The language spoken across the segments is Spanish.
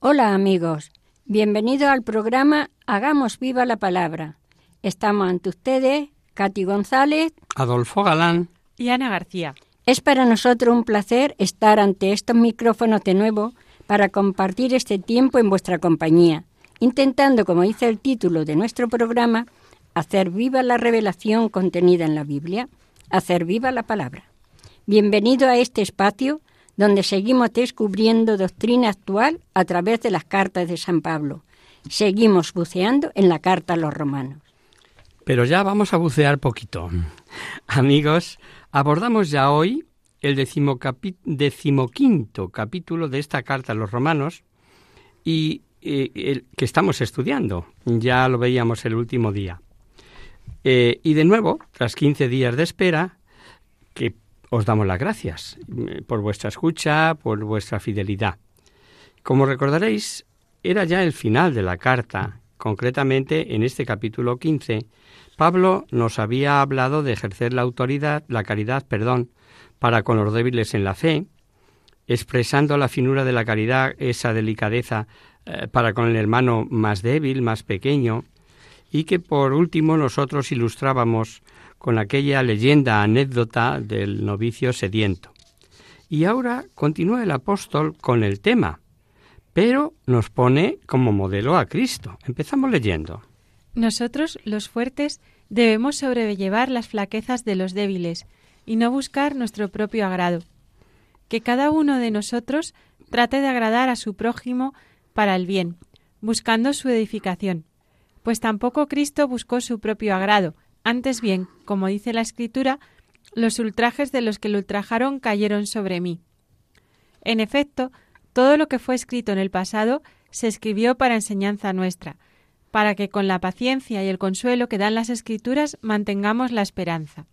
Hola amigos, bienvenidos al programa Hagamos viva la palabra. Estamos ante ustedes, Katy González. Adolfo Galán. y Ana García. Es para nosotros un placer estar ante estos micrófonos de nuevo para compartir este tiempo en vuestra compañía, intentando, como dice el título de nuestro programa, hacer viva la revelación contenida en la Biblia, hacer viva la palabra. Bienvenido a este espacio donde seguimos descubriendo doctrina actual a través de las cartas de San Pablo. Seguimos buceando en la carta a los romanos. Pero ya vamos a bucear poquito. Amigos, abordamos ya hoy el decimoquinto capítulo de esta carta a los romanos y eh, el que estamos estudiando. Ya lo veíamos el último día. Eh, y de nuevo, tras 15 días de espera, que os damos las gracias eh, por vuestra escucha, por vuestra fidelidad. Como recordaréis, era ya el final de la carta. Concretamente, en este capítulo 15, Pablo nos había hablado de ejercer la autoridad, la caridad, perdón, para con los débiles en la fe, expresando la finura de la caridad, esa delicadeza eh, para con el hermano más débil, más pequeño, y que por último nosotros ilustrábamos con aquella leyenda anécdota del novicio sediento. Y ahora continúa el apóstol con el tema, pero nos pone como modelo a Cristo. Empezamos leyendo. Nosotros, los fuertes, debemos sobrellevar las flaquezas de los débiles y no buscar nuestro propio agrado. Que cada uno de nosotros trate de agradar a su prójimo para el bien, buscando su edificación. Pues tampoco Cristo buscó su propio agrado, antes bien, como dice la Escritura, los ultrajes de los que lo ultrajaron cayeron sobre mí. En efecto, todo lo que fue escrito en el pasado se escribió para enseñanza nuestra, para que con la paciencia y el consuelo que dan las escrituras mantengamos la esperanza.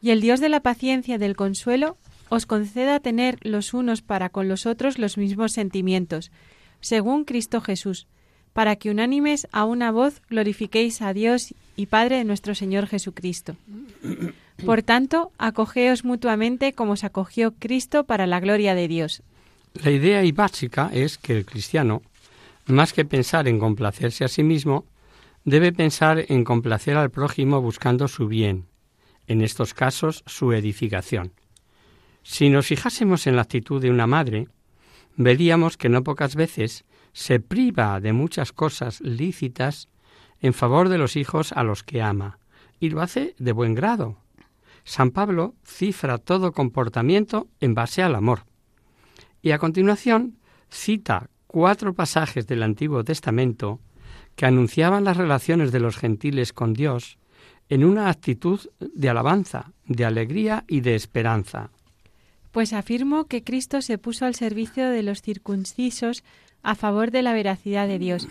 Y el Dios de la paciencia y del consuelo os conceda tener los unos para con los otros los mismos sentimientos, según Cristo Jesús, para que unánimes a una voz glorifiquéis a Dios y Padre de nuestro Señor Jesucristo. Por tanto, acogeos mutuamente como os acogió Cristo para la gloria de Dios. La idea y básica es que el cristiano, más que pensar en complacerse a sí mismo, debe pensar en complacer al prójimo buscando su bien, en estos casos su edificación. Si nos fijásemos en la actitud de una madre, veríamos que no pocas veces se priva de muchas cosas lícitas en favor de los hijos a los que ama, y lo hace de buen grado. San Pablo cifra todo comportamiento en base al amor. Y a continuación cita cuatro pasajes del Antiguo Testamento que anunciaban las relaciones de los gentiles con Dios en una actitud de alabanza, de alegría y de esperanza. Pues afirmo que Cristo se puso al servicio de los circuncisos a favor de la veracidad de Dios,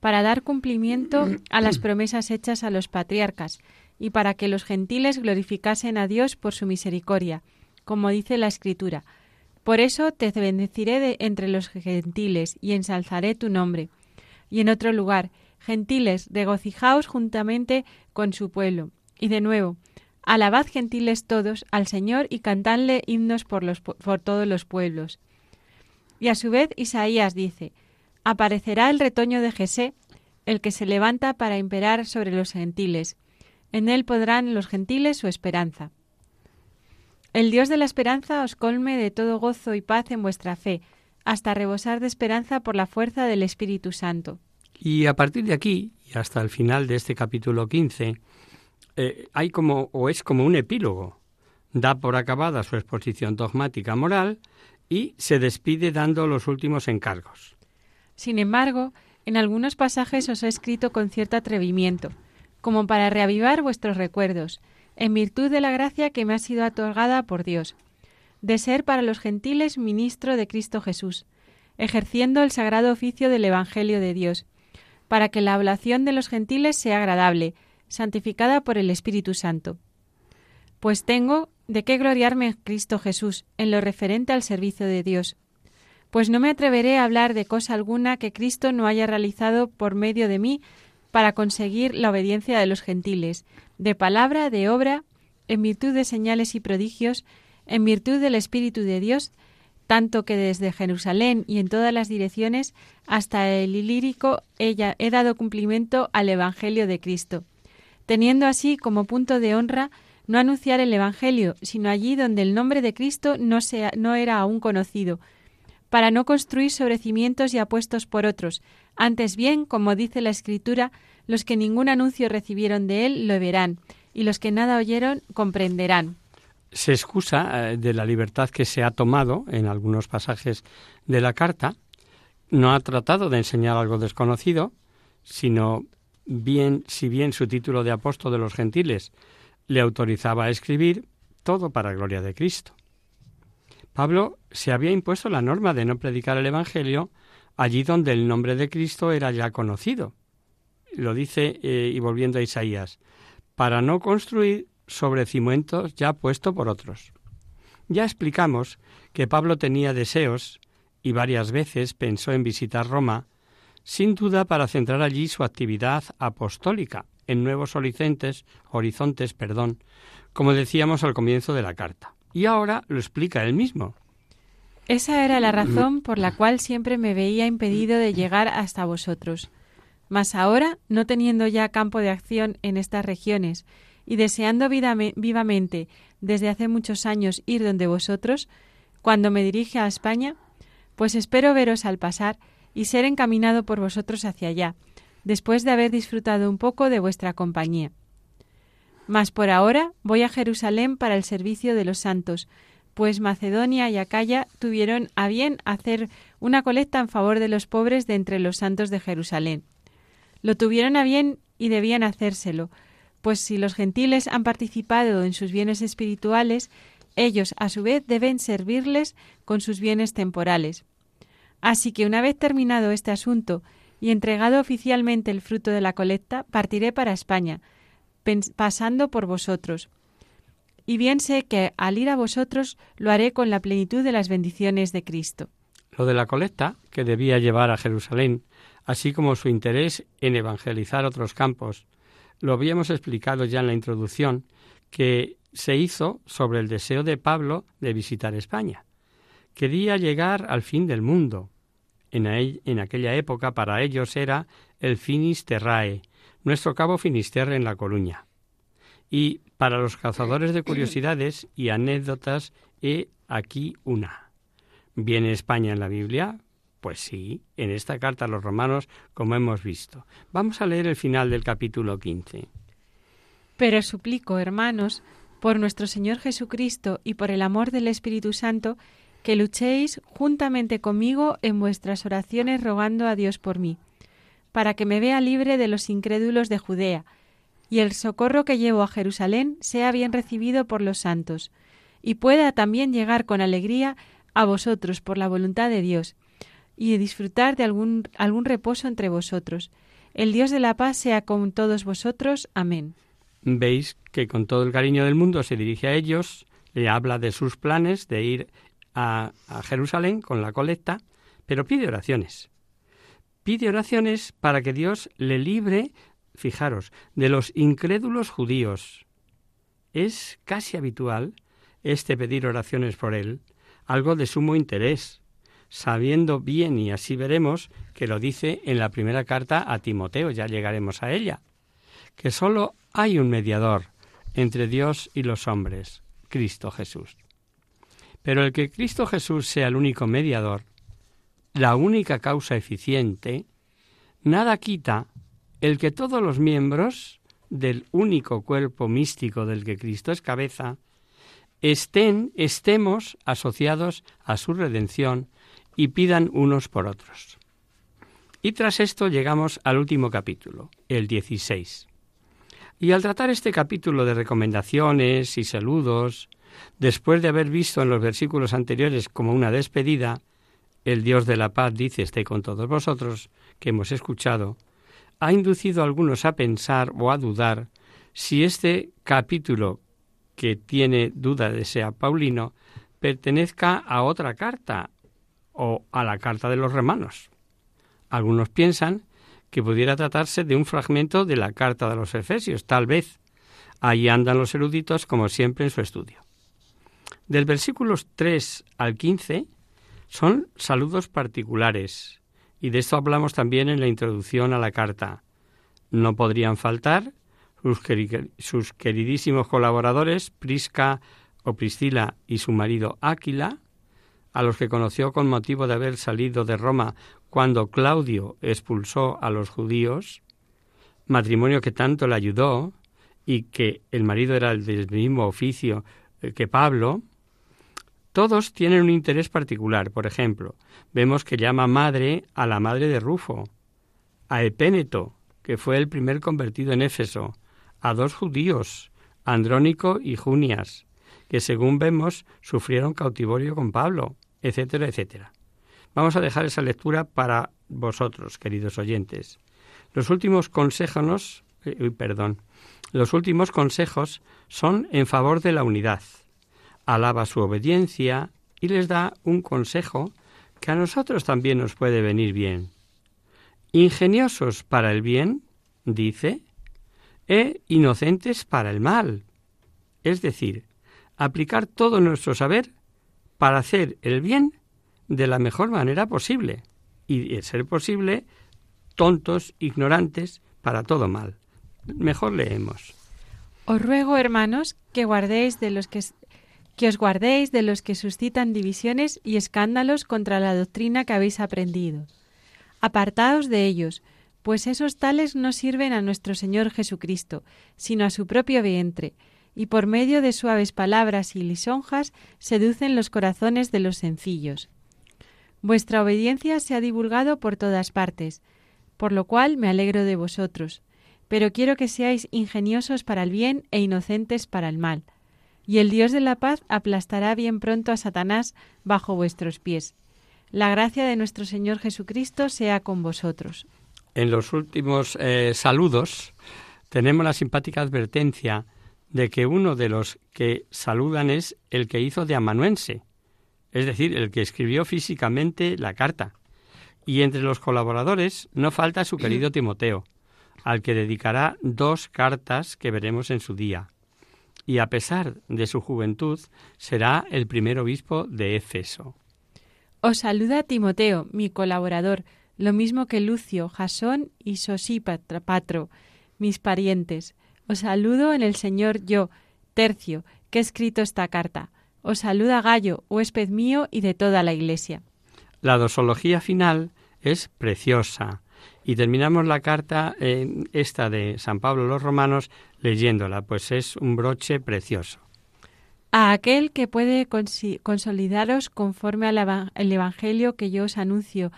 para dar cumplimiento a las promesas hechas a los patriarcas y para que los gentiles glorificasen a Dios por su misericordia, como dice la Escritura. Por eso te bendeciré de entre los gentiles y ensalzaré tu nombre. Y en otro lugar, gentiles, regocijaos juntamente con su pueblo. Y de nuevo, alabad gentiles todos al Señor y cantadle himnos por, los, por todos los pueblos. Y a su vez Isaías dice, aparecerá el retoño de Jesé, el que se levanta para imperar sobre los gentiles. En él podrán los gentiles su esperanza. El Dios de la esperanza os colme de todo gozo y paz en vuestra fe, hasta rebosar de esperanza por la fuerza del Espíritu Santo. Y a partir de aquí, y hasta el final de este capítulo 15, eh, hay como, o es como un epílogo. Da por acabada su exposición dogmática moral y se despide dando los últimos encargos. Sin embargo, en algunos pasajes os he escrito con cierto atrevimiento, como para reavivar vuestros recuerdos, en virtud de la gracia que me ha sido otorgada por Dios, de ser para los gentiles ministro de Cristo Jesús, ejerciendo el sagrado oficio del Evangelio de Dios, para que la oblación de los gentiles sea agradable, santificada por el Espíritu Santo. Pues tengo de qué gloriarme en Cristo Jesús, en lo referente al servicio de Dios. Pues no me atreveré a hablar de cosa alguna que Cristo no haya realizado por medio de mí para conseguir la obediencia de los gentiles, de palabra, de obra, en virtud de señales y prodigios, en virtud del Espíritu de Dios, tanto que desde Jerusalén y en todas las direcciones hasta el Ilírico ella he dado cumplimiento al Evangelio de Cristo, teniendo así como punto de honra no anunciar el Evangelio, sino allí donde el nombre de Cristo no, no era aún conocido, para no construir sobre cimientos y apuestos por otros, antes bien, como dice la Escritura, los que ningún anuncio recibieron de él lo verán, y los que nada oyeron comprenderán se excusa eh, de la libertad que se ha tomado en algunos pasajes de la carta. No ha tratado de enseñar algo desconocido, sino bien, si bien su título de apóstol de los gentiles le autorizaba a escribir, todo para gloria de Cristo. Pablo se había impuesto la norma de no predicar el Evangelio allí donde el nombre de Cristo era ya conocido. Lo dice, eh, y volviendo a Isaías, para no construir sobre cimientos ya puesto por otros. Ya explicamos que Pablo tenía deseos y varias veces pensó en visitar Roma, sin duda para centrar allí su actividad apostólica en nuevos horizontes, horizontes, perdón, como decíamos al comienzo de la carta. Y ahora lo explica él mismo. Esa era la razón por la cual siempre me veía impedido de llegar hasta vosotros. Mas ahora, no teniendo ya campo de acción en estas regiones, y deseando vivamente desde hace muchos años ir donde vosotros, cuando me dirige a España, pues espero veros al pasar y ser encaminado por vosotros hacia allá, después de haber disfrutado un poco de vuestra compañía. Mas por ahora voy a Jerusalén para el servicio de los santos, pues Macedonia y Acaya tuvieron a bien hacer una colecta en favor de los pobres de entre los santos de Jerusalén. Lo tuvieron a bien y debían hacérselo, pues si los gentiles han participado en sus bienes espirituales, ellos a su vez deben servirles con sus bienes temporales. Así que una vez terminado este asunto y entregado oficialmente el fruto de la colecta, partiré para España, pasando por vosotros. Y bien sé que al ir a vosotros lo haré con la plenitud de las bendiciones de Cristo. Lo de la colecta, que debía llevar a Jerusalén, así como su interés en evangelizar otros campos, lo habíamos explicado ya en la introducción, que se hizo sobre el deseo de Pablo de visitar España. Quería llegar al fin del mundo. En, aquella época para ellos era el Finisterrae, nuestro cabo Finisterre en La Coruña. Y para los cazadores de curiosidades y anécdotas he aquí una. ¿Viene España en la Biblia? Pues sí, en esta carta a los romanos, como hemos visto. Vamos a leer el final del capítulo 15. Pero suplico, hermanos, por nuestro Señor Jesucristo y por el amor del Espíritu Santo, que luchéis juntamente conmigo en vuestras oraciones rogando a Dios por mí, para que me vea libre de los incrédulos de Judea, y el socorro que llevo a Jerusalén sea bien recibido por los santos, y pueda también llegar con alegría a vosotros por la voluntad de Dios, y disfrutar de algún, algún reposo entre vosotros. El Dios de la paz sea con todos vosotros. Amén. Veis que con todo el cariño del mundo se dirige a ellos, le habla de sus planes de ir a, Jerusalén con la colecta, pero pide oraciones. Pide oraciones para que Dios le libre, fijaros, de los incrédulos judíos. Es casi habitual este pedir oraciones por él, algo de sumo interés, sabiendo bien, y así veremos, que lo dice en la primera carta a Timoteo, ya llegaremos a ella, que sólo hay un mediador entre Dios y los hombres, Cristo Jesús. Pero el que Cristo Jesús sea el único mediador, la única causa eficiente, nada quita el que todos los miembros del único cuerpo místico del que Cristo es cabeza estén, estemos asociados a su redención y pidan unos por otros. Y tras esto llegamos al último capítulo, el 16. Y al tratar este capítulo de recomendaciones y saludos, después de haber visto en los versículos anteriores como una despedida, el Dios de la paz dice esté con todos vosotros, que hemos escuchado, ha inducido a algunos a pensar o a dudar si este capítulo, que tiene duda de sea Paulino, pertenezca a otra carta o a la carta de los romanos. Algunos piensan que pudiera tratarse de un fragmento de la carta de los Efesios, tal vez. Ahí andan los eruditos como siempre en su estudio. Del versículos 3 al 15 son saludos particulares, y de esto hablamos también en la introducción a la carta. No podrían faltar sus, queridísimos colaboradores Prisca o Priscila y su marido Áquila, a los que conoció con motivo de haber salido de Roma cuando Claudio expulsó a los judíos, matrimonio que tanto le ayudó y que el marido era del mismo oficio eh, que Pablo, todos tienen un interés particular. Por ejemplo, vemos que llama madre a la madre de Rufo, a Epéneto, que fue el primer convertido en Éfeso, a dos judíos, Andrónico y Junias, que según vemos sufrieron cautiverio con Pablo, etcétera, etcétera. Vamos a dejar esa lectura para vosotros, queridos oyentes. Los últimos consejos, eh, perdón, los últimos consejos son en favor de la unidad. Alaba su obediencia y les da un consejo que a nosotros también nos puede venir bien. Ingeniosos para el bien, dice, e inocentes para el mal. Es decir, aplicar todo nuestro saber para hacer el bien de la mejor manera posible y, de ser posible, tontos, ignorantes, para todo mal. Mejor leemos. Os ruego, hermanos, que guardéis de los que, que os guardéis de los que suscitan divisiones y escándalos contra la doctrina que habéis aprendido. Apartaos de ellos, pues esos tales no sirven a nuestro Señor Jesucristo, sino a su propio vientre, y por medio de suaves palabras y lisonjas seducen los corazones de los sencillos. Vuestra obediencia se ha divulgado por todas partes, por lo cual me alegro de vosotros, pero quiero que seáis ingeniosos para el bien e inocentes para el mal. Y el Dios de la paz aplastará bien pronto a Satanás bajo vuestros pies. La gracia de nuestro Señor Jesucristo sea con vosotros. En los últimos eh, saludos tenemos la simpática advertencia de que uno de los que saludan es el que hizo de amanuense, es decir, el que escribió físicamente la carta. Y entre los colaboradores no falta su querido Timoteo, al que dedicará dos cartas que veremos en su día. Y a pesar de su juventud, será el primer obispo de Éfeso. Os saluda Timoteo, mi colaborador, lo mismo que Lucio, Jasón y Sosípatro, mis parientes. Os saludo en el Señor yo, Tercio, que he escrito esta carta. Os saluda Gallo, huésped mío y de toda la Iglesia. La dosología final es preciosa y terminamos la carta en esta de San Pablo los Romanos leyéndola, pues es un broche precioso. A aquel que puede consolidaros conforme al Evangelio que yo os anuncio,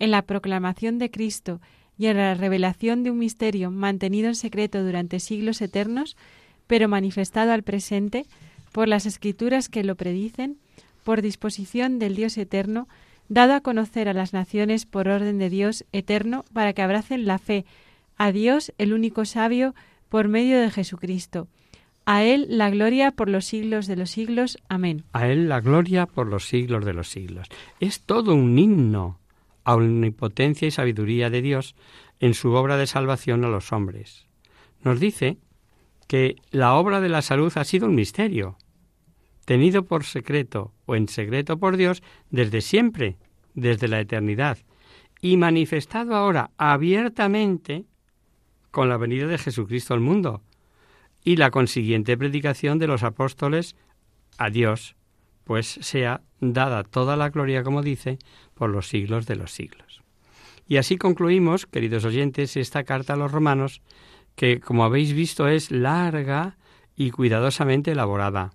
en la proclamación de Cristo y en la revelación de un misterio mantenido en secreto durante siglos eternos, pero manifestado al presente, por las escrituras que lo predicen, por disposición del Dios eterno, dado a conocer a las naciones por orden de Dios eterno, para que abracen la fe, a Dios el único sabio, por medio de Jesucristo. A Él la gloria por los siglos de los siglos. Amén. A Él la gloria por los siglos de los siglos. Es todo un himno a omnipotencia y sabiduría de Dios en su obra de salvación a los hombres. Nos dice que la obra de la salud ha sido un misterio, tenido por secreto o en secreto por Dios desde siempre, desde la eternidad, y manifestado ahora abiertamente con la venida de Jesucristo al mundo y la consiguiente predicación de los apóstoles a Dios pues sea dada toda la gloria, como dice, por los siglos de los siglos. Y así concluimos, queridos oyentes, esta carta a los romanos, que, como habéis visto, es larga y cuidadosamente elaborada.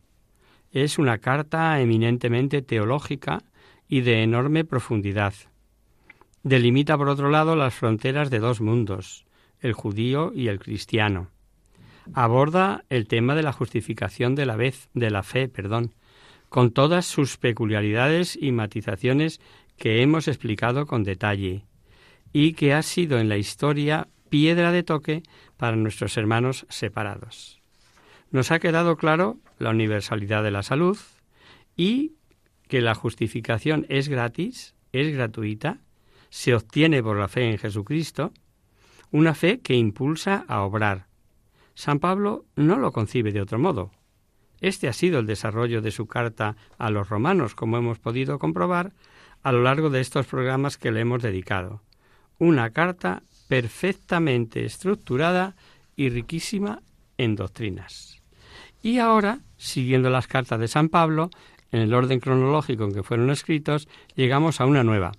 Es una carta eminentemente teológica y de enorme profundidad. Delimita, por otro lado, las fronteras de dos mundos, el judío y el cristiano. Aborda el tema de la justificación de la, vez, de la fe, perdón, con todas sus peculiaridades y matizaciones que hemos explicado con detalle, y que ha sido en la historia piedra de toque para nuestros hermanos separados. Nos ha quedado claro la universalidad de la salud y que la justificación es gratis, es gratuita, se obtiene por la fe en Jesucristo, una fe que impulsa a obrar. San Pablo no lo concibe de otro modo. Este ha sido el desarrollo de su carta a los romanos, como hemos podido comprobar a lo largo de estos programas que le hemos dedicado. Una carta perfectamente estructurada y riquísima en doctrinas. Y ahora, siguiendo las cartas de San Pablo, en el orden cronológico en que fueron escritos, llegamos a una nueva.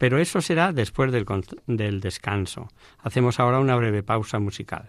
Pero eso será después del, del descanso. Hacemos ahora una breve pausa musical.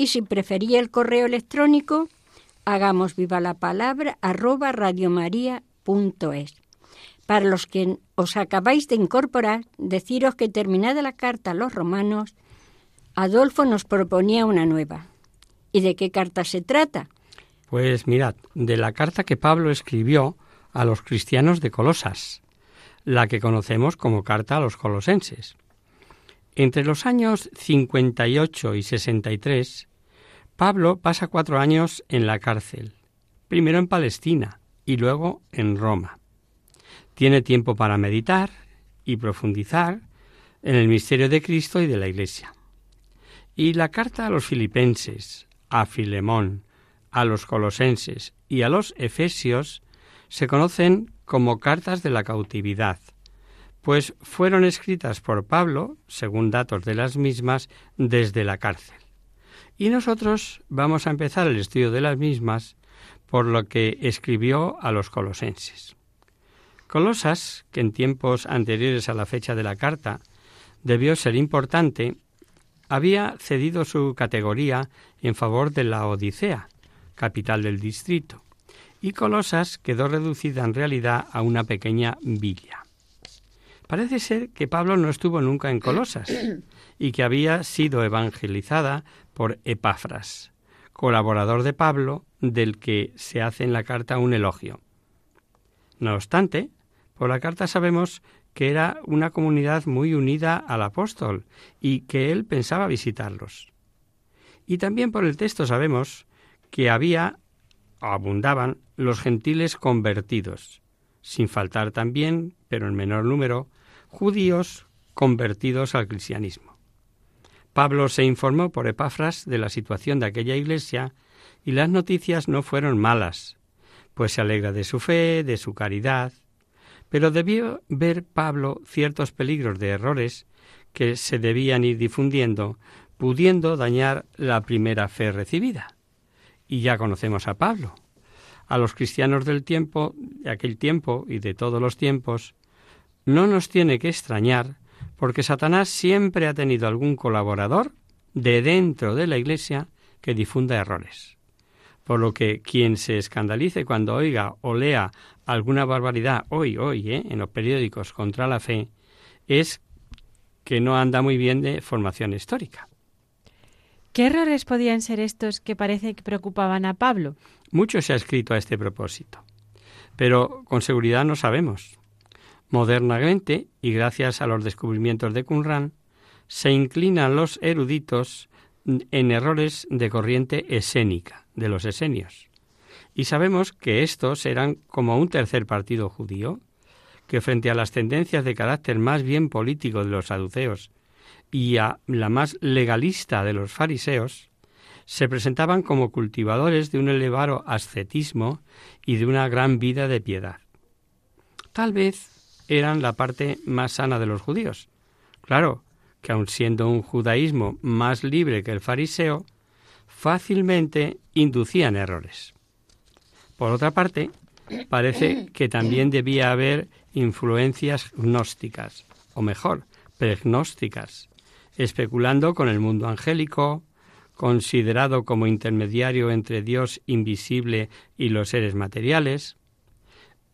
Y si prefería el correo electrónico, hagamos viva la palabra arroba radiomaria.es. Para los que os acabáis de incorporar, deciros que terminada la carta a los romanos, Adolfo nos proponía una nueva. ¿Y de qué carta se trata? Pues mirad, de la carta que Pablo escribió a los cristianos de Colosas, la que conocemos como carta a los colosenses. Entre los años 58 y 63, Pablo pasa cuatro años en la cárcel, primero en Palestina y luego en Roma. Tiene tiempo para meditar y profundizar en el misterio de Cristo y de la Iglesia. Y la carta a los filipenses, a Filemón, a los colosenses y a los efesios se conocen como cartas de la cautividad, pues fueron escritas por Pablo, según datos de las mismas, desde la cárcel. Y nosotros vamos a empezar el estudio de las mismas por lo que escribió a los colosenses. Colosas, que en tiempos anteriores a la fecha de la carta debió ser importante, había cedido su categoría en favor de la Odisea, capital del distrito, y Colosas quedó reducida en realidad a una pequeña villa. Parece ser que Pablo no estuvo nunca en Colosas y que había sido evangelizada por Epafras, colaborador de Pablo, del que se hace en la carta un elogio. No obstante, por la carta sabemos que era una comunidad muy unida al apóstol y que él pensaba visitarlos. Y también por el texto sabemos que había, abundaban, los gentiles convertidos, sin faltar también, pero en menor número, judíos convertidos al cristianismo. Pablo se informó por Epafras de la situación de aquella iglesia y las noticias no fueron malas, pues se alegra de su fe, de su caridad, pero debió ver Pablo ciertos peligros de errores que se debían ir difundiendo, pudiendo dañar la primera fe recibida. Y ya conocemos a Pablo. A los cristianos del tiempo, de aquel tiempo y de todos los tiempos, no nos tiene que extrañar porque Satanás siempre ha tenido algún colaborador de dentro de la Iglesia que difunda errores. Por lo que quien se escandalice cuando oiga o lea alguna barbaridad hoy, hoy, ¿eh? en los periódicos contra la fe, es que no anda muy bien de formación histórica. ¿Qué errores podían ser estos que parece que preocupaban a Pablo? Mucho se ha escrito a este propósito, pero con seguridad no sabemos. Modernamente, y gracias a los descubrimientos de Qumran, se inclinan los eruditos en errores de corriente esénica, de los esenios. Y sabemos que estos eran como un tercer partido judío, que frente a las tendencias de carácter más bien político de los saduceos y a la más legalista de los fariseos, se presentaban como cultivadores de un elevado ascetismo y de una gran vida de piedad. Tal vez eran la parte más sana de los judíos. Claro, que aun siendo un judaísmo más libre que el fariseo, fácilmente inducían errores. Por otra parte, parece que también debía haber influencias gnósticas, o mejor, pregnósticas, especulando con el mundo angélico, considerado como intermediario entre Dios invisible y los seres materiales.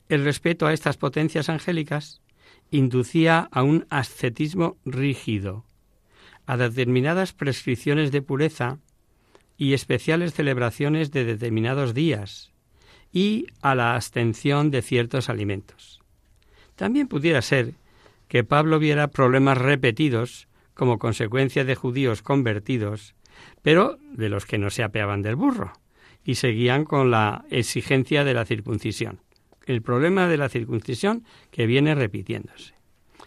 El respeto a estas potencias angélicas inducía a un ascetismo rígido, a determinadas prescripciones de pureza y especiales celebraciones de determinados días, y a la abstención de ciertos alimentos. También pudiera ser que Pablo viera problemas repetidos como consecuencia de judíos convertidos, pero de los que no se apeaban del burro, y seguían con la exigencia de la circuncisión. El problema de la circuncisión que viene repitiéndose,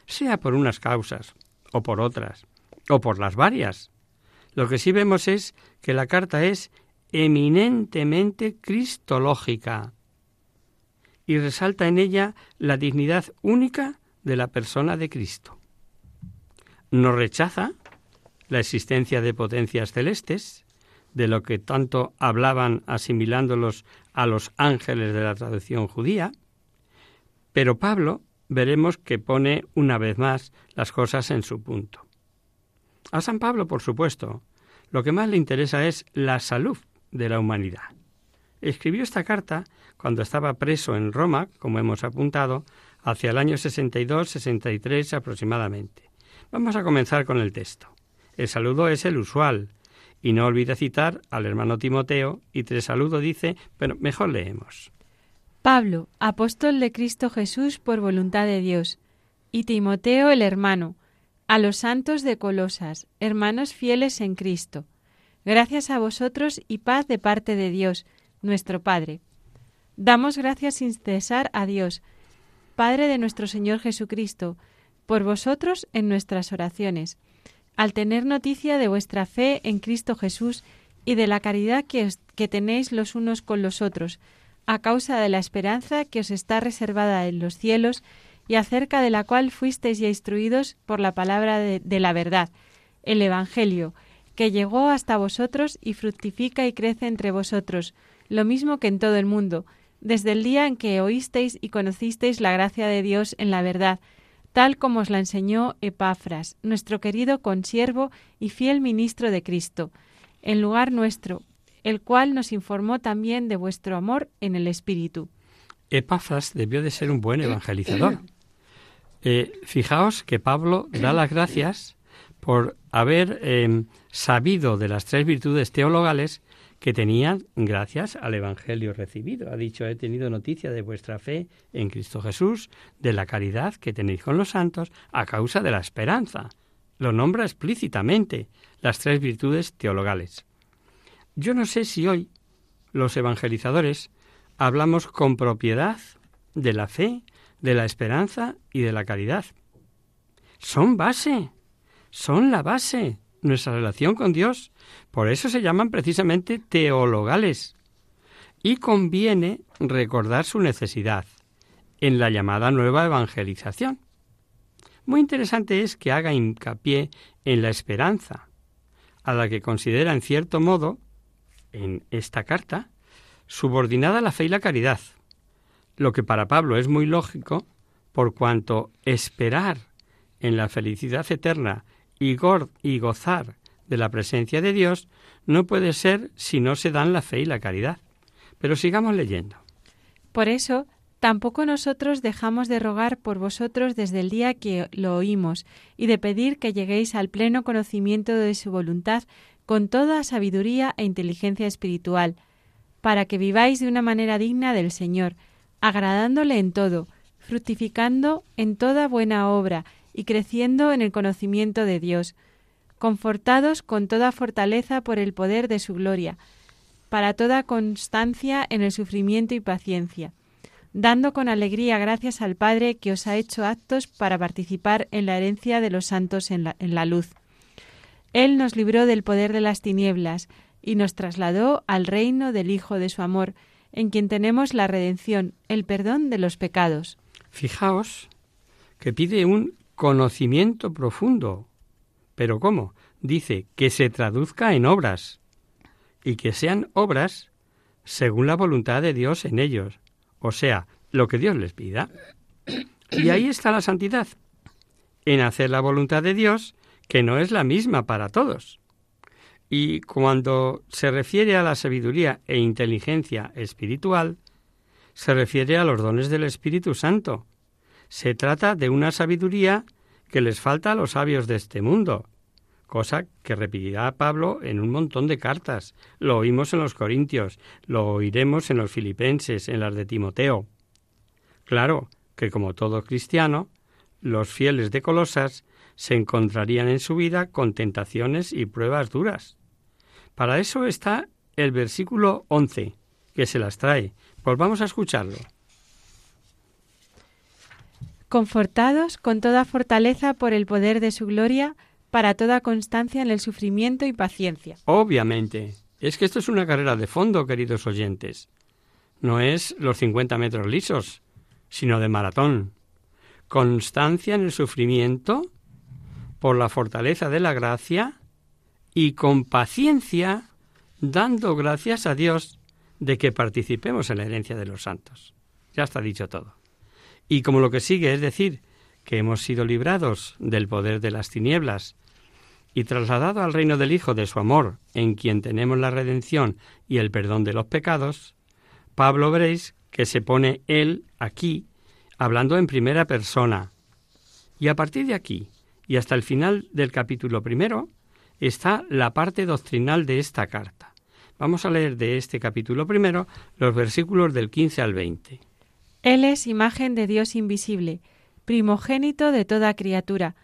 sea por unas causas o por otras, o por las varias. Lo que sí vemos es que la carta es eminentemente cristológica y resalta en ella la dignidad única de la persona de Cristo. No rechaza la existencia de potencias celestes, de lo que tanto hablaban asimilándolos a los ángeles de la tradición judía, pero Pablo veremos que pone una vez más las cosas en su punto. A San Pablo, por supuesto, lo que más le interesa es la salud de la humanidad. Escribió esta carta cuando estaba preso en Roma, como hemos apuntado, hacia el año 62-63 aproximadamente. Vamos a comenzar con el texto. El saludo es el usual, y no olvide citar al hermano Timoteo, y tres saludo dice, pero mejor leemos. Pablo, apóstol de Cristo Jesús por voluntad de Dios, y Timoteo el hermano, a los santos de Colosas, hermanos fieles en Cristo. Gracias a vosotros y paz de parte de Dios, nuestro Padre. Damos gracias sin cesar a Dios, Padre de nuestro Señor Jesucristo, por vosotros en nuestras oraciones al tener noticia de vuestra fe en Cristo Jesús y de la caridad que, tenéis los unos con los otros, a causa de la esperanza que os está reservada en los cielos y acerca de la cual fuisteis ya instruidos por la palabra de, de la verdad, el Evangelio, que llegó hasta vosotros y fructifica y crece entre vosotros, lo mismo que en todo el mundo, desde el día en que oísteis y conocisteis la gracia de Dios en la verdad, tal como os la enseñó Epafras, nuestro querido consiervo y fiel ministro de Cristo, en lugar nuestro, el cual nos informó también de vuestro amor en el Espíritu. Epafras debió de ser un buen evangelizador. Eh, fijaos que Pablo da las gracias por haber em, sabido de las tres virtudes teologales que tenían gracias al Evangelio recibido. Ha dicho, he tenido noticia de vuestra fe en Cristo Jesús, de la caridad que tenéis con los santos, a causa de la esperanza. Lo nombra explícitamente las tres virtudes teologales. Yo no sé si hoy los evangelizadores hablamos con propiedad de la fe, de la esperanza y de la caridad. Son base, son la base nuestra relación con Dios. Por eso se llaman precisamente teologales. Y conviene recordar su necesidad en la llamada nueva evangelización. Muy interesante es que haga hincapié en la esperanza, a la que considera en cierto modo, en esta carta, subordinada la fe y la caridad, lo que para Pablo es muy lógico, por cuanto esperar en la felicidad eterna y, y gozar de la presencia de Dios no puede ser si no se dan la fe y la caridad. Pero sigamos leyendo. Por eso, tampoco nosotros dejamos de rogar por vosotros desde el día que lo oímos y de pedir que lleguéis al pleno conocimiento de su voluntad con toda sabiduría e inteligencia espiritual, para que viváis de una manera digna del Señor, agradándole en todo, fructificando en toda buena obra y creciendo en el conocimiento de Dios, confortados con toda fortaleza por el poder de su gloria, para toda constancia en el sufrimiento y paciencia, dando con alegría gracias al Padre que os ha hecho actos para participar en la herencia de los santos en la, luz. Él nos libró del poder de las tinieblas y nos trasladó al reino del Hijo de su amor, en quien tenemos la redención, el perdón de los pecados. Fijaos que pide un conocimiento profundo. ¿Pero cómo? Dice que se traduzca en obras y que sean obras según la voluntad de Dios en ellos, o sea, lo que Dios les pida. Y ahí está la santidad, en hacer la voluntad de Dios, que no es la misma para todos. Y cuando se refiere a la sabiduría e inteligencia espiritual, se refiere a los dones del Espíritu Santo, se trata de una sabiduría que les falta a los sabios de este mundo, cosa que repetirá Pablo en un montón de cartas. Lo oímos en los Corintios, lo oiremos en los Filipenses, en las de Timoteo. Claro que como todo cristiano, los fieles de Colosas se encontrarían en su vida con tentaciones y pruebas duras. Para eso está el versículo 11, que se las trae. Pues vamos a escucharlo confortados con toda fortaleza por el poder de su gloria, para toda constancia en el sufrimiento y paciencia. Obviamente. Es que esto es una carrera de fondo, queridos oyentes. No es los 50 metros lisos, sino de maratón. Constancia en el sufrimiento por la fortaleza de la gracia y con paciencia dando gracias a Dios de que participemos en la herencia de los santos. Ya está dicho todo. Y como lo que sigue es decir que hemos sido librados del poder de las tinieblas y trasladado al reino del Hijo de su amor, en quien tenemos la redención y el perdón de los pecados, Pablo veréis que se pone él aquí, hablando en primera persona. Y a partir de aquí y hasta el final del capítulo primero está la parte doctrinal de esta carta. Vamos a leer de este capítulo primero los versículos del 15 al 20. Él es imagen de Dios invisible, primogénito de toda criatura,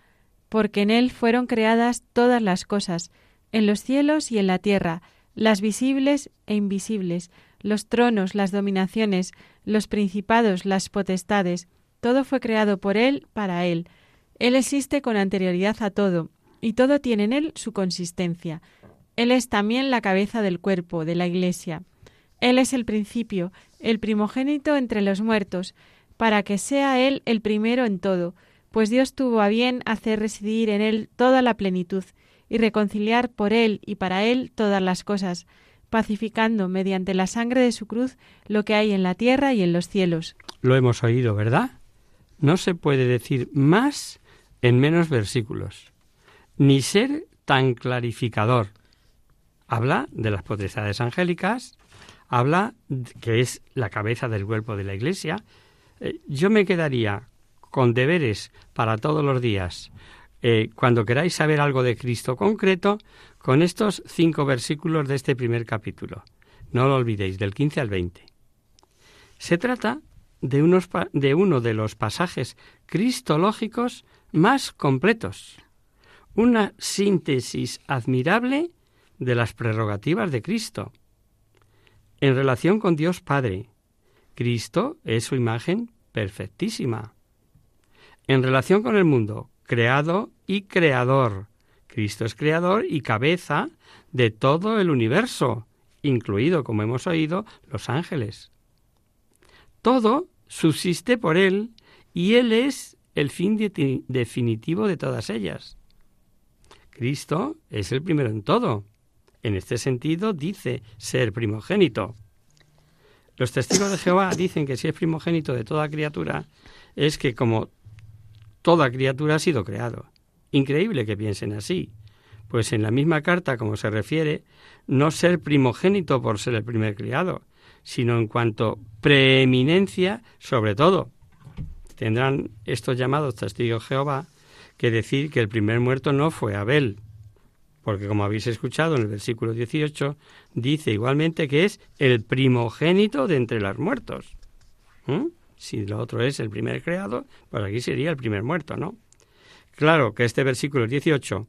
porque en Él fueron creadas todas las cosas, en los cielos y en la tierra, las visibles e invisibles, los tronos, las dominaciones, los principados, las potestades, todo fue creado por Él para Él. Él existe con anterioridad a todo, y todo tiene en Él su consistencia. Él es también la cabeza del cuerpo, de la Iglesia. Él es el principio, el primogénito entre los muertos, para que sea Él el primero en todo, pues Dios tuvo a bien hacer residir en Él toda la plenitud, y reconciliar por Él y para Él todas las cosas, pacificando mediante la sangre de su cruz lo que hay en la tierra y en los cielos. Lo hemos oído, ¿verdad? No se puede decir más en menos versículos, ni ser tan clarificador. Habla de las potestades angélicas, habla que es la cabeza del cuerpo de la Iglesia. Eh, yo me quedaría con deberes para todos los días. Eh, cuando queráis saber algo de Cristo concreto, con estos cinco versículos de este primer capítulo. No lo olvidéis, del 15 al 20. Se trata de, unos, de uno de los pasajes cristológicos más completos, una síntesis admirable de las prerrogativas de Cristo en relación con Dios Padre. Cristo es su imagen perfectísima. En relación con el mundo, creado y creador. Cristo es creador y cabeza de todo el universo, incluido, como hemos oído, los ángeles. Todo subsiste por Él y Él es el fin definitivo de todas ellas. Cristo es el primero en todo. En este sentido dice ser primogénito. Los testigos de Jehová dicen que si es primogénito de toda criatura, es que como toda criatura ha sido creado. Increíble que piensen así, pues en la misma carta, como se refiere, no ser primogénito por ser el primer criado, sino en cuanto preeminencia sobre todo. Tendrán estos llamados testigos de Jehová que decir que el primer muerto no fue Abel, porque como habéis escuchado en el versículo 18, dice igualmente que es el primogénito de entre los muertos. ¿Mm? Si lo otro es el primer creado, pues aquí sería el primer muerto, ¿no? Claro que este versículo 18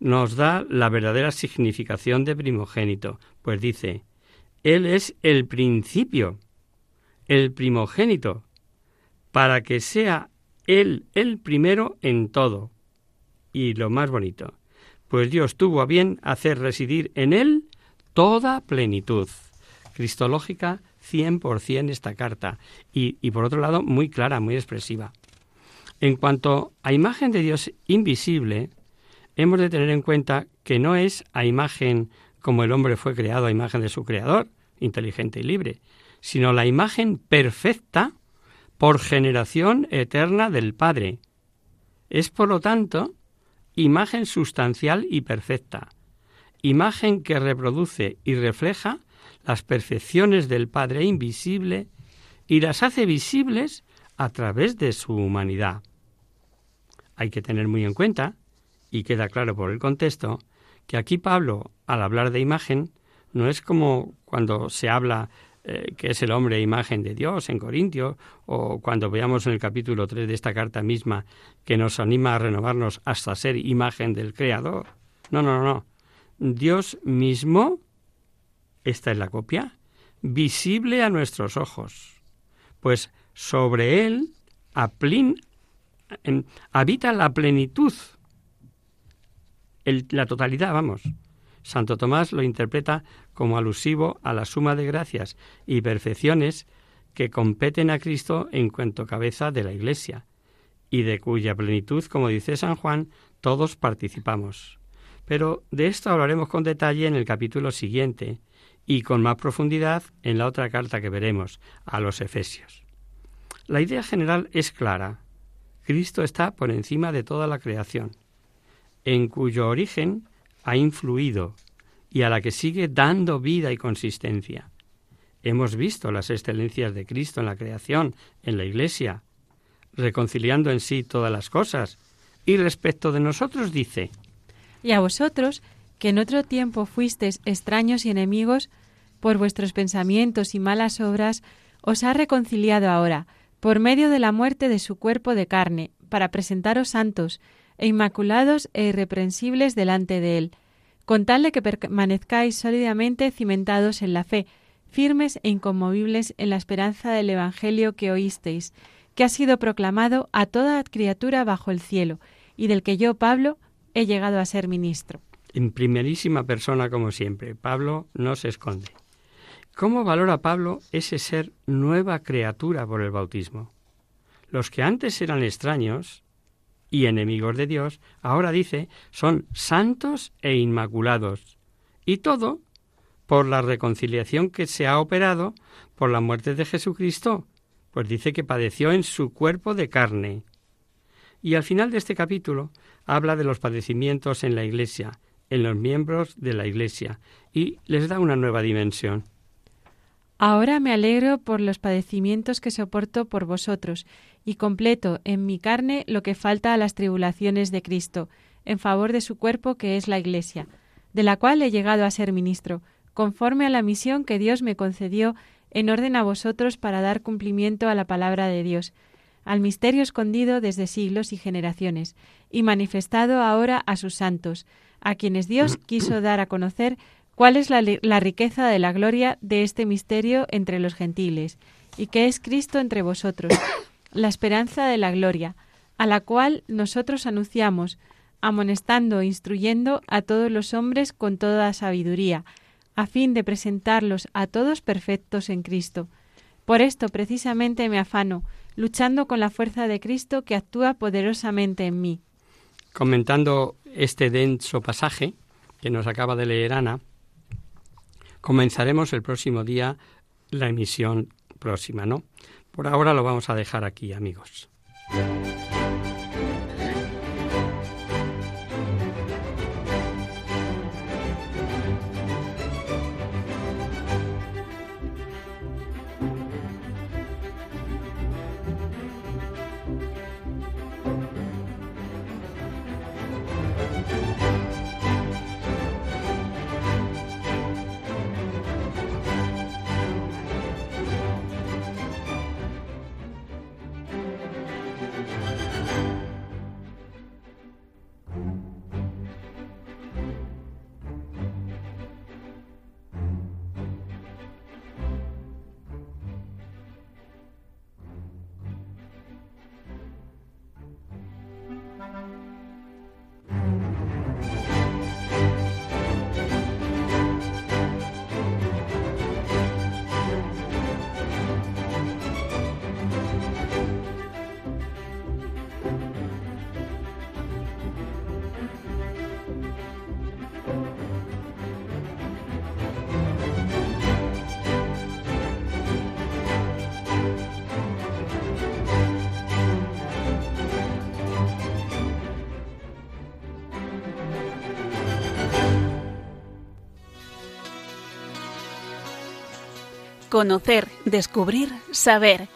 nos da la verdadera significación de primogénito, pues dice, Él es el principio, el primogénito, para que sea Él el primero en todo. Y lo más bonito, pues Dios tuvo a bien hacer residir en él toda plenitud. Cristológica 100% esta carta y, y por otro lado muy clara, muy expresiva. En cuanto a imagen de Dios invisible, hemos de tener en cuenta que no es a imagen como el hombre fue creado a imagen de su creador, inteligente y libre, sino la imagen perfecta por generación eterna del Padre. Es, por lo tanto, imagen sustancial y perfecta, imagen que reproduce y refleja las perfecciones del Padre invisible y las hace visibles a través de su humanidad. Hay que tener muy en cuenta, y queda claro por el contexto, que aquí Pablo, al hablar de imagen, no es como cuando se habla eh, que es el hombre imagen de Dios en Corintios, o cuando veamos en el capítulo 3 de esta carta misma que nos anima a renovarnos hasta ser imagen del Creador. No, no, no. Dios mismo, esta es la copia, visible a nuestros ojos, pues sobre él habita la plenitud la totalidad, vamos. Santo Tomás lo interpreta como alusivo a la suma de gracias y perfecciones que competen a Cristo en cuanto cabeza de la Iglesia, y de cuya plenitud, como dice San Juan, todos participamos. Pero de esto hablaremos con detalle en el capítulo siguiente y con más profundidad en la otra carta que veremos, a los Efesios. La idea general es clara. Cristo está por encima de toda la creación, en cuyo origen ha influido y a la que sigue dando vida y consistencia. Hemos visto las excelencias de Cristo en la creación, en la Iglesia, reconciliando en sí todas las cosas. Y respecto de nosotros dice, Y a vosotros, que en otro tiempo fuisteis extraños y enemigos, por vuestros pensamientos y malas obras, os ha reconciliado ahora, por medio de la muerte de su cuerpo de carne, para presentaros santos, e inmaculados e irreprensibles delante de él, con tal de que permanezcáis sólidamente cimentados en la fe, firmes e inconmovibles en la esperanza del Evangelio que oísteis, que ha sido proclamado a toda criatura bajo el cielo, y del que yo, Pablo, he llegado a ser ministro. En primerísima persona, como siempre, Pablo no se esconde. ¿Cómo valora Pablo ese ser nueva criatura por el bautismo? Los que antes eran extraños y enemigos de Dios, ahora dice, son santos e inmaculados. Y todo por la reconciliación que se ha operado por la muerte de Jesucristo, pues dice que padeció en su cuerpo de carne. Y al final de este capítulo habla de los padecimientos en la Iglesia, en los miembros de la Iglesia, y les da una nueva dimensión. Ahora me alegro por los padecimientos que soporto por vosotros, y completo en mi carne lo que falta a las tribulaciones de Cristo, en favor de su cuerpo que es la Iglesia, de la cual he llegado a ser ministro, conforme a la misión que Dios me concedió en orden a vosotros para dar cumplimiento a la palabra de Dios, al misterio escondido desde siglos y generaciones, y manifestado ahora a sus santos, a quienes Dios quiso dar a conocer cuál es la, riqueza de la gloria de este misterio entre los gentiles, y que es Cristo entre vosotros, la esperanza de la gloria, a la cual nosotros anunciamos, amonestando e instruyendo a todos los hombres con toda sabiduría, a fin de presentarlos a todos perfectos en Cristo. Por esto precisamente me afano, luchando con la fuerza de Cristo que actúa poderosamente en mí. Comentando este denso pasaje que nos acaba de leer Ana, comenzaremos el próximo día la emisión próxima, ¿no? Por ahora lo vamos a dejar aquí, amigos. Conocer, descubrir, saber.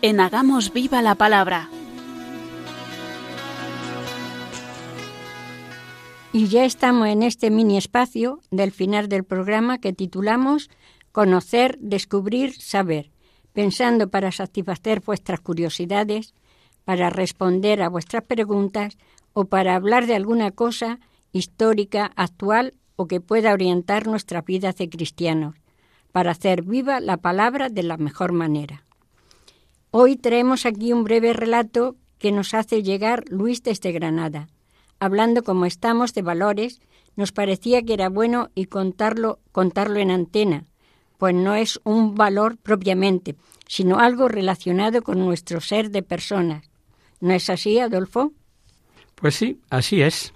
En Hagamos Viva la Palabra. Y ya estamos en este mini espacio del final del programa que titulamos Conocer, descubrir, saber, pensando para satisfacer vuestras curiosidades, para responder a vuestras preguntas o para hablar de alguna cosa histórica, actual o que pueda orientar nuestras vidas de cristianos para hacer viva la palabra de la mejor manera. Hoy traemos aquí un breve relato que nos hace llegar Luis desde Granada, hablando como estamos de valores, nos parecía que era bueno y contarlo, contarlo en antena, pues no es un valor propiamente, sino algo relacionado con nuestro ser de personas. ¿No es así, Adolfo? Pues sí, así es.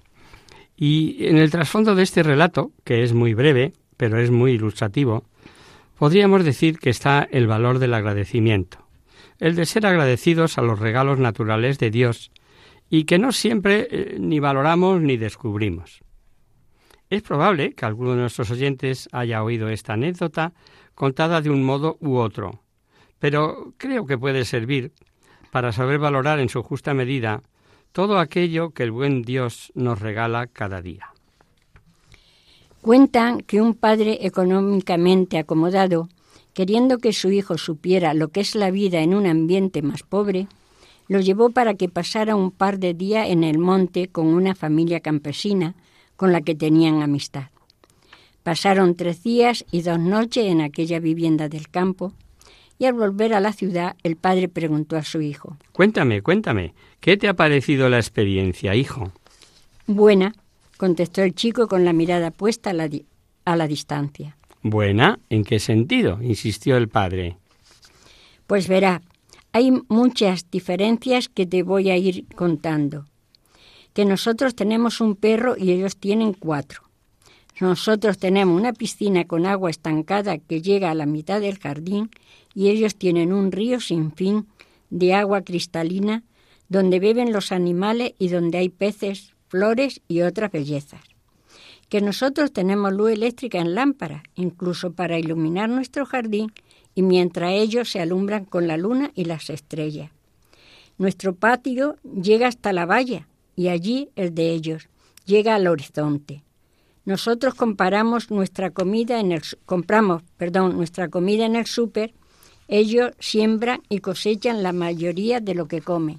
Y en el trasfondo de este relato, que es muy breve, pero es muy ilustrativo, podríamos decir que está el valor del agradecimiento, el de ser agradecidos a los regalos naturales de Dios y que no siempre eh, ni valoramos ni descubrimos. Es probable que alguno de nuestros oyentes haya oído esta anécdota contada de un modo u otro, pero creo que puede servir para saber valorar en su justa medida todo aquello que el buen Dios nos regala cada día. Cuentan que un padre económicamente acomodado, queriendo que su hijo supiera lo que es la vida en un ambiente más pobre, lo llevó para que pasara un par de días en el monte con una familia campesina con la que tenían amistad. Pasaron tres días y dos noches en aquella vivienda del campo, y al volver a la ciudad el padre preguntó a su hijo. Cuéntame, cuéntame, ¿qué te ha parecido la experiencia, hijo? Buena, contestó el chico con la mirada puesta a la, a la distancia. Buena, ¿en qué sentido? insistió el padre. Pues verá, hay muchas diferencias que te voy a ir contando. Que nosotros tenemos un perro y ellos tienen cuatro. Nosotros tenemos una piscina con agua estancada que llega a la mitad del jardín y ellos tienen un río sin fin de agua cristalina donde beben los animales y donde hay peces, flores y otras bellezas. Que nosotros tenemos luz eléctrica en lámpara, incluso para iluminar nuestro jardín, y mientras ellos se alumbran con la luna y las estrellas. Nuestro patio llega hasta la valla y allí el de ellos llega al horizonte. Nosotros comparamos nuestra comida en el compramos, nuestra comida en el súper, ellos siembran y cosechan la mayoría de lo que comen.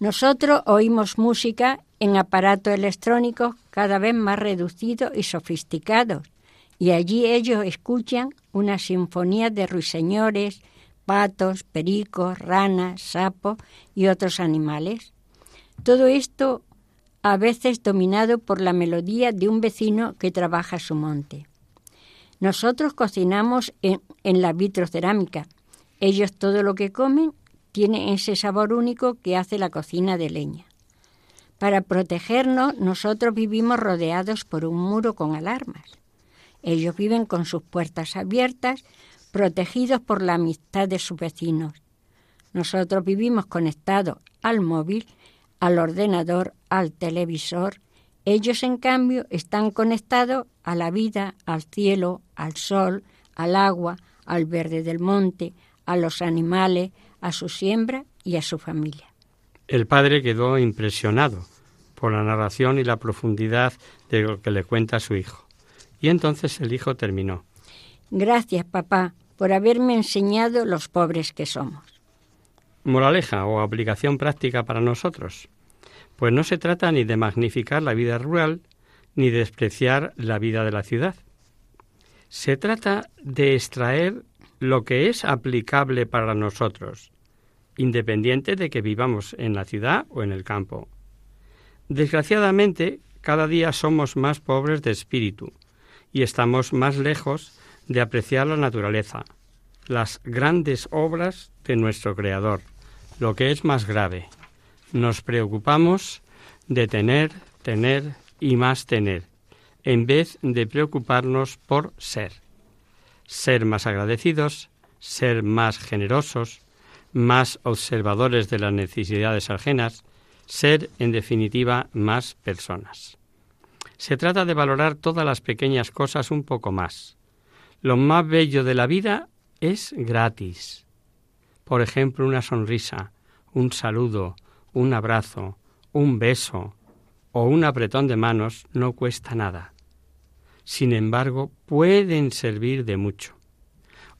Nosotros oímos música en aparatos electrónicos cada vez más reducidos y sofisticados, y allí ellos escuchan una sinfonía de ruiseñores, patos, pericos, ranas, sapos y otros animales. Todo esto a veces dominado por la melodía de un vecino que trabaja su monte. Nosotros cocinamos en, en la vitrocerámica. Ellos todo lo que comen tiene ese sabor único que hace la cocina de leña. Para protegernos, nosotros vivimos rodeados por un muro con alarmas. Ellos viven con sus puertas abiertas, protegidos por la amistad de sus vecinos. Nosotros vivimos conectados al móvil, al ordenador, al televisor. Ellos, en cambio, están conectados a la vida, al cielo, al sol, al agua, al verde del monte, a los animales, a su siembra y a su familia. El padre quedó impresionado por la narración y la profundidad de lo que le cuenta su hijo. Y entonces el hijo terminó. Gracias, papá, por haberme enseñado los pobres que somos. Moraleja o aplicación práctica para nosotros. Pues no se trata ni de magnificar la vida rural ni de despreciar la vida de la ciudad. Se trata de extraer lo que es aplicable para nosotros, independiente de que vivamos en la ciudad o en el campo. Desgraciadamente, cada día somos más pobres de espíritu y estamos más lejos de apreciar la naturaleza, las grandes obras de nuestro Creador. Lo que es más grave, nos preocupamos de tener, tener y más tener, en vez de preocuparnos por ser. Ser más agradecidos, ser más generosos, más observadores de las necesidades ajenas, ser, en definitiva, más personas. Se trata de valorar todas las pequeñas cosas un poco más. Lo más bello de la vida es gratis. Por ejemplo, una sonrisa, un saludo, un abrazo, un beso o un apretón de manos no cuesta nada. Sin embargo, pueden servir de mucho.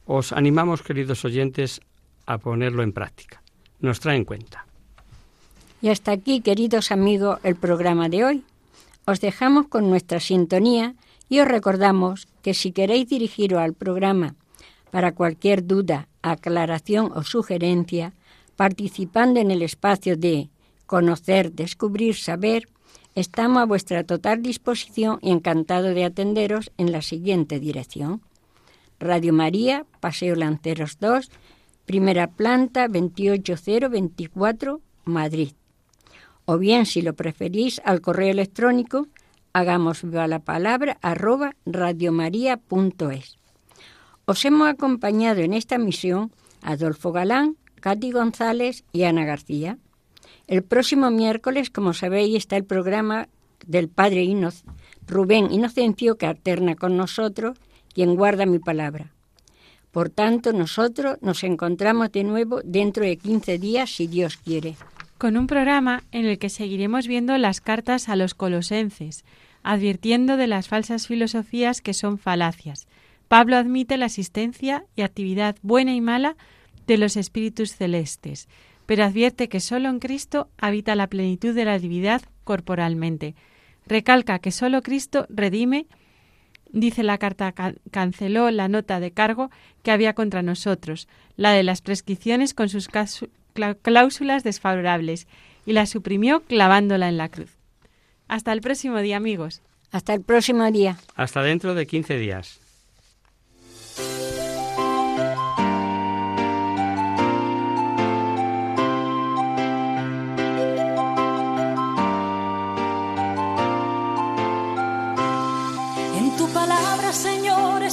Os animamos, queridos oyentes, a ponerlo en práctica. Nos trae en cuenta. Y hasta aquí, queridos amigos, el programa de hoy. Os dejamos con nuestra sintonía y os recordamos que si queréis dirigiros al programa para cualquier duda, aclaración o sugerencia, participando en el espacio de conocer, descubrir, saber, Estamos a vuestra total disposición y encantado de atenderos en la siguiente dirección. Radio María, Paseo Lanceros 2, primera planta 28024, Madrid. O bien, si lo preferís, al correo electrónico hagamos viva la palabra arroba radiomaria.es. Os hemos acompañado en esta misión Adolfo Galán, Katy González y Ana García. El próximo miércoles, como sabéis, está el programa del Padre Rubén Inocencio que alterna con nosotros, quien guarda mi palabra. Por tanto, nosotros nos encontramos de nuevo dentro de 15 días, si Dios quiere. Con un programa en el que seguiremos viendo las cartas a los colosenses, advirtiendo de las falsas filosofías que son falacias. Pablo admite la existencia y actividad buena y mala de los espíritus celestes, pero advierte que sólo en Cristo habita la plenitud de la divinidad corporalmente. Recalca que sólo Cristo redime Dice la carta, canceló la nota de cargo que había contra nosotros, la de las prescripciones con sus cláusulas desfavorables, y la suprimió clavándola en la cruz. Hasta el próximo día, amigos. Hasta el próximo día. Hasta dentro de 15 días.